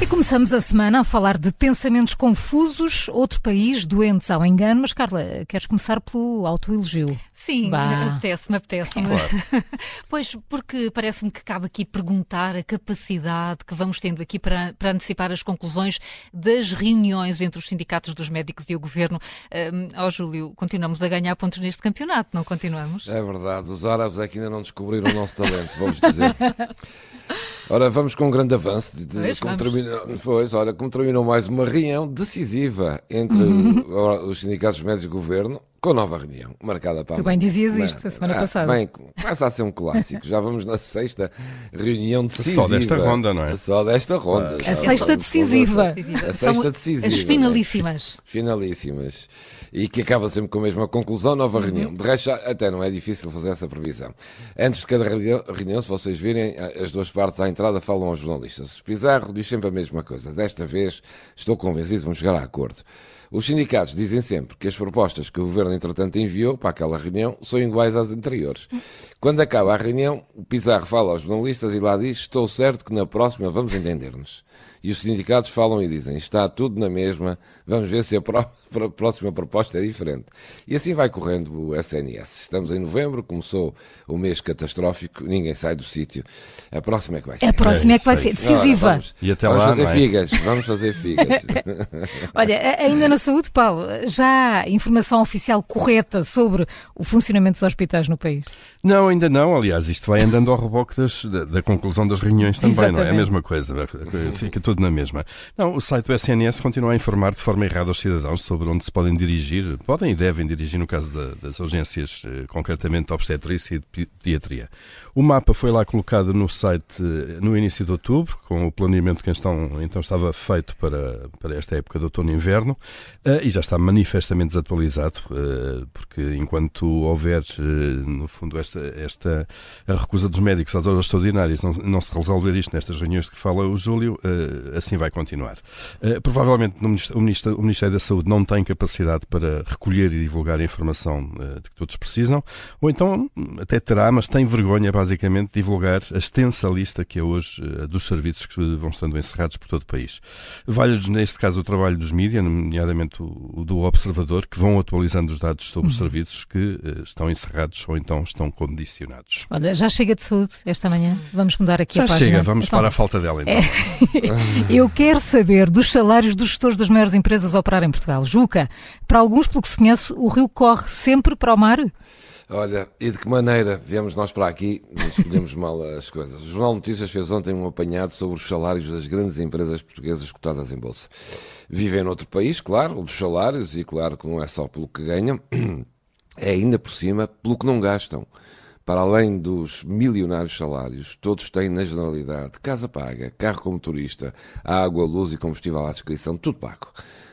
E começamos a semana a falar de pensamentos confusos, outro país, doentes ao engano. Mas, Carla, queres começar pelo autoelogio? Sim, Bah. apetece-me, apetece-me. pois, porque parece-me que cabe aqui perguntar a capacidade que vamos tendo aqui para, para antecipar as conclusões das reuniões entre os sindicatos dos médicos e o governo. Um, ó, Júlio, continuamos a ganhar pontos neste campeonato, não continuamos? É verdade, os árabes é que ainda não descobriram o nosso talento, vamos dizer. Ora, vamos com um grande avanço. De, de- Pois, como terminou, pois, olha, como terminou mais uma reunião decisiva entre Uhum. os sindicatos médicos e o governo, com nova reunião, marcada para Tu bem dizias isto a semana ah, passada. Bem, começa a ser um clássico. Já vamos na sexta reunião decisiva. Só desta ronda, não é? Só desta ronda. A Já sexta vamos- decisiva. A sexta decisiva. As não é? finalíssimas. finalíssimas e que acaba sempre com a mesma conclusão, nova reunião. De resto, já- até não é difícil fazer essa previsão. Antes de cada reunião, reunião, se vocês virem, as duas partes à entrada falam aos jornalistas. Pizarro diz sempre a mesma coisa. Desta vez, estou convencido, vamos chegar a acordo. Os sindicatos dizem sempre que as propostas que o governo, entretanto, enviou para aquela reunião são iguais às anteriores. Quando acaba a reunião, o Pizarro fala aos jornalistas e lá diz: Estou certo que na próxima vamos entender-nos. E os sindicatos falam e dizem: Está tudo na mesma, vamos ver se a pró- a próxima proposta é diferente. E assim vai correndo o SNS. Estamos em novembro, começou o mês catastrófico, ninguém sai do sítio. A próxima é que vai ser. A próxima é que vai isso, ser é decisiva. Ora, vamos, E até vamos lá, fazer é? figas, vamos fazer figas. Olha, a- ainda na saúde, Paulo, já há informação oficial correta sobre o funcionamento dos hospitais no país? Não, ainda não. Aliás, isto vai andando ao reboque das- da, da conclusão das reuniões também, não é? É a Exatamente. mesma coisa, fica tudo na mesma. Não, o site do SNS continua a informar de forma errada os cidadãos sobre onde se podem dirigir, podem e devem dirigir no caso da- das urgências, eh, concretamente obstetrícia e de pediatria. O mapa foi lá colocado no site eh, no início de outubro, com o planeamento que então, então estava feito para, para esta época de outono e inverno, eh, e já está manifestamente desatualizado, porque enquanto houver, no fundo, esta, esta a recusa dos médicos às horas extraordinárias, não, não se resolver isto nestas reuniões que fala o Júlio, eh, assim vai continuar. Eh, provavelmente o, Ministério, o Ministério da Saúde não tem capacidade para recolher e divulgar a informação eh, de que todos precisam, ou então hum, até terá, mas tem vergonha, basicamente, de divulgar a extensa lista que é hoje dos serviços que vão estando encerrados por todo o país. Vale-nos, neste caso, o trabalho dos mídias, nomeadamente o, do Observador, que vão atualizando os dados sobre os serviços que estão encerrados ou então estão condicionados. Olha, já chega de saúde esta manhã. Vamos mudar aqui Já a página. chega, vamos Então, para a falta dela então. Eu quero saber dos salários dos gestores das maiores empresas a operar em Portugal. Juca, para alguns, pelo que se conhece, o rio corre sempre para o mar? Olha, e de que maneira viemos nós para aqui e escolhemos mal as coisas? O Jornal Notícias fez ontem um apanhado sobre os salários das grandes empresas portuguesas cotadas em bolsa. Vivem noutro país, claro, o dos salários, e claro que não é só pelo que ganham, é ainda por cima pelo que não gastam. Para além dos milionários salários, todos têm na generalidade casa paga, carro como turista, água, luz e combustível à descrição, tudo pago.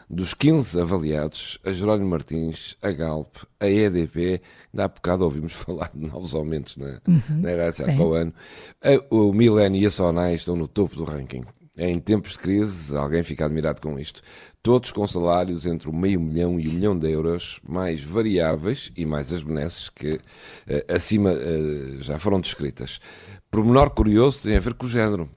Dos 15 avaliados, a Jerónimo Martins, a Galp, a EDP, ainda há bocado ouvimos falar de novos aumentos na, na RSA sim. para o ano, a- o Milênio e a Sonai estão no topo do ranking. Em tempos de crise, alguém fica admirado com isto. Todos com salários entre o meio milhão e um milhão de euros, mais variáveis e mais as benesses que eh, acima eh, já foram descritas. Pormenor curioso tem a ver com o género.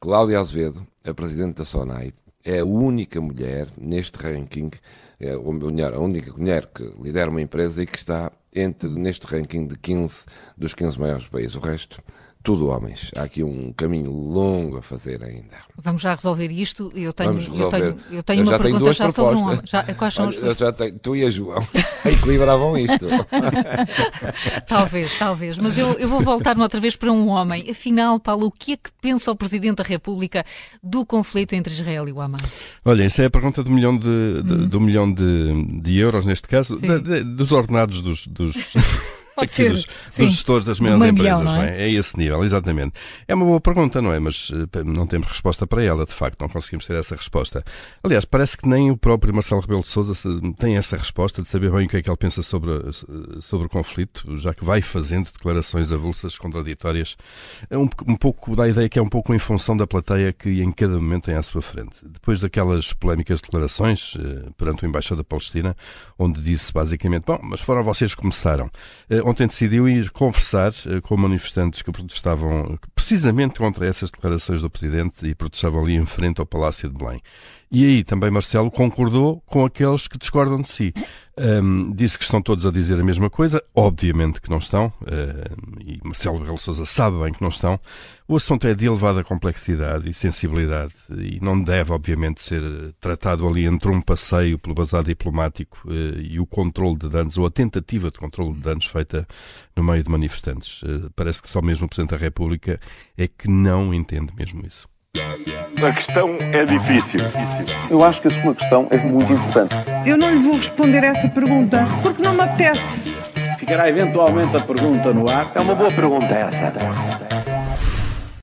Cláudia Azevedo, a presidente da SONAI, é a única mulher neste ranking, é, ou melhor, a única mulher que lidera uma empresa e que está entre, neste ranking de 15 dos 15 maiores países. O resto, tudo homens. Há aqui um caminho longo a fazer ainda. Vamos já resolver isto. Eu tenho, Vamos eu resolver. tenho, eu tenho Eu uma já tenho pergunta duas já sobre um homem. propostas. Já, quais são Olha, as eu tuas? já tenho, tu e a João equilibravam isto. Talvez, talvez. Mas eu, eu vou voltar outra vez para um homem. Afinal, Paulo, o que é que pensa o Presidente da República do conflito entre Israel e o Hamas? Olha, isso é a pergunta do milhão de, de- do milhão de, de euros, neste caso, da- de- dos ordenados dos, dos, Pode aqui ser, dos, dos gestores das maiores empresas, milhão, não não é? É esse nível, exatamente. É uma boa pergunta, não é? Mas eh, não temos resposta para ela, de facto, não conseguimos ter essa resposta. Aliás, parece que nem o próprio Marcelo Rebelo de Sousa tem essa resposta de saber bem o que é que ele pensa sobre, sobre o conflito, já que vai fazendo declarações avulsas, contraditórias, é um, um pouco dá a ideia que é um pouco em função da plateia que em cada momento tem à sua frente. Depois daquelas polémicas declarações eh, perante o embaixador da Palestina, onde disse basicamente, bom, mas foram vocês que começaram. Ontem decidiu ir conversar eh, com manifestantes que protestavam precisamente contra essas declarações do Presidente e protestavam ali em frente ao Palácio de Belém. E aí também Marcelo concordou com aqueles que discordam de si. Um, disse que estão todos a dizer a mesma coisa, obviamente que não estão, uh, e Marcelo Rebelo Sousa sabe bem que não estão. O assunto é de elevada complexidade e sensibilidade e não deve, obviamente, ser tratado ali entre um passeio pelo bazar diplomático uh, e o controle de danos, ou a tentativa de controle de danos feita no meio de manifestantes. Uh, parece que só mesmo o Presidente da República é que não entende mesmo isso. A questão é difícil. Eu acho que a sua questão é muito importante. Eu não lhe vou responder essa pergunta porque não me apetece. Ficará eventualmente a pergunta no ar. É uma boa pergunta essa.